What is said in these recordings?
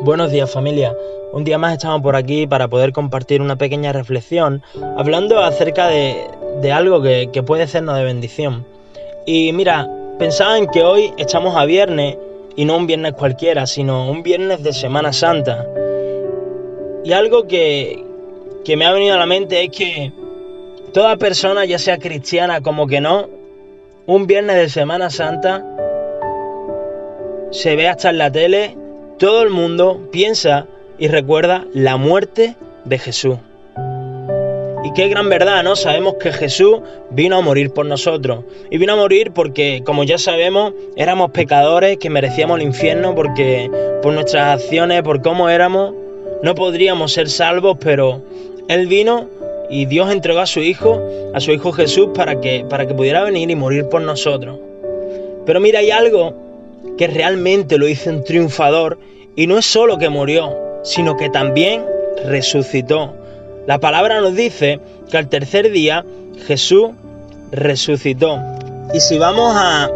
Buenos días familia. Un día más estamos por aquí para poder compartir una pequeña reflexión hablando acerca de, de algo que, puede sernos de bendición. Y mira, pensaba en que hoy echamos a viernes y no un viernes cualquiera, sino un viernes de Semana Santa. Y algo que, que me ha venido a la mente es que toda persona, ya sea cristiana como que no, un viernes de Semana Santa se ve hasta en la tele, todo el mundo piensa y recuerda la muerte de Jesús. Y qué gran verdad, ¿no? Sabemos que Jesús vino a morir por nosotros. Y vino a morir porque, como ya sabemos, éramos pecadores, que merecíamos el infierno porque por nuestras acciones, por cómo éramos, no podríamos ser salvos, pero Él vino y Dios entregó a su Hijo, a su Hijo Jesús, para que, para que pudiera venir y morir por nosotros. Pero mira, hay algo que realmente lo hizo un triunfador y no es solo que murió, sino que también resucitó. La palabra nos dice que al tercer día Jesús resucitó. Y si vamos a,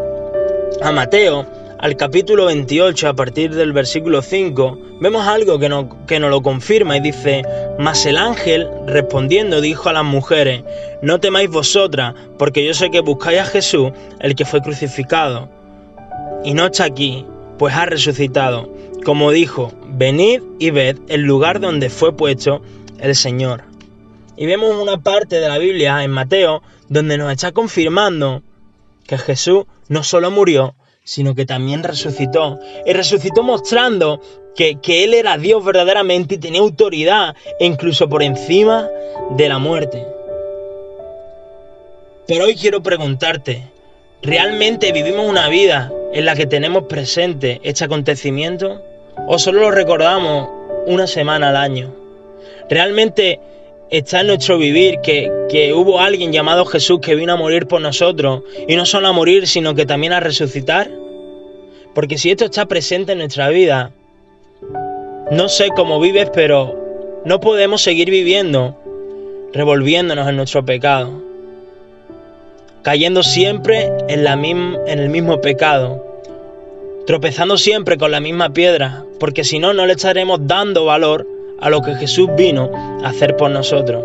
a Mateo, al capítulo 28, a partir del versículo 5, vemos algo que, que nos lo confirma y dice, mas el ángel respondiendo dijo a las mujeres, no temáis vosotras, porque yo sé que buscáis a Jesús, el que fue crucificado y no está aquí, pues ha resucitado. Como dijo, venid y ved el lugar donde fue puesto el Señor. Y vemos una parte de la Biblia en Mateo donde nos está confirmando que Jesús no solo murió, sino que también resucitó. Y resucitó mostrando que, que, Él era Dios verdaderamente y tenía autoridad e incluso por encima de la muerte. Pero hoy quiero preguntarte, ¿realmente vivimos una vida en la que tenemos presente este acontecimiento o solo lo recordamos una semana al año? ¿Realmente está en nuestro vivir que, que, hubo alguien llamado Jesús que vino a morir por nosotros y no solo a morir sino que también a resucitar? Porque si esto está presente en nuestra vida, no sé cómo vives, pero no podemos seguir viviendo revolviéndonos en nuestro pecado cayendo siempre en, la en el mismo pecado, tropezando siempre con la misma piedra, porque si no, no le estaremos dando valor a lo que Jesús vino a hacer por nosotros.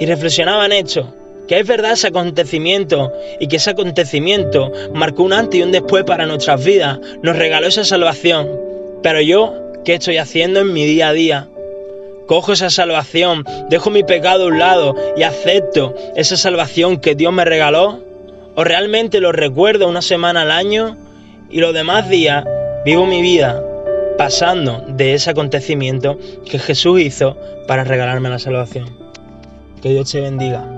Y reflexionaba en esto, que es verdad ese acontecimiento y que ese acontecimiento marcó un antes y un después para nuestras vidas, nos regaló esa salvación. Pero yo, ¿qué estoy haciendo en mi día a día? Cojo esa salvación, dejo mi pecado a un lado y acepto esa salvación que Dios me regaló? ¿O realmente lo recuerdo una semana al año y los demás días vivo mi vida pasando de ese acontecimiento que Jesús hizo para regalarme la salvación? Que Dios te bendiga.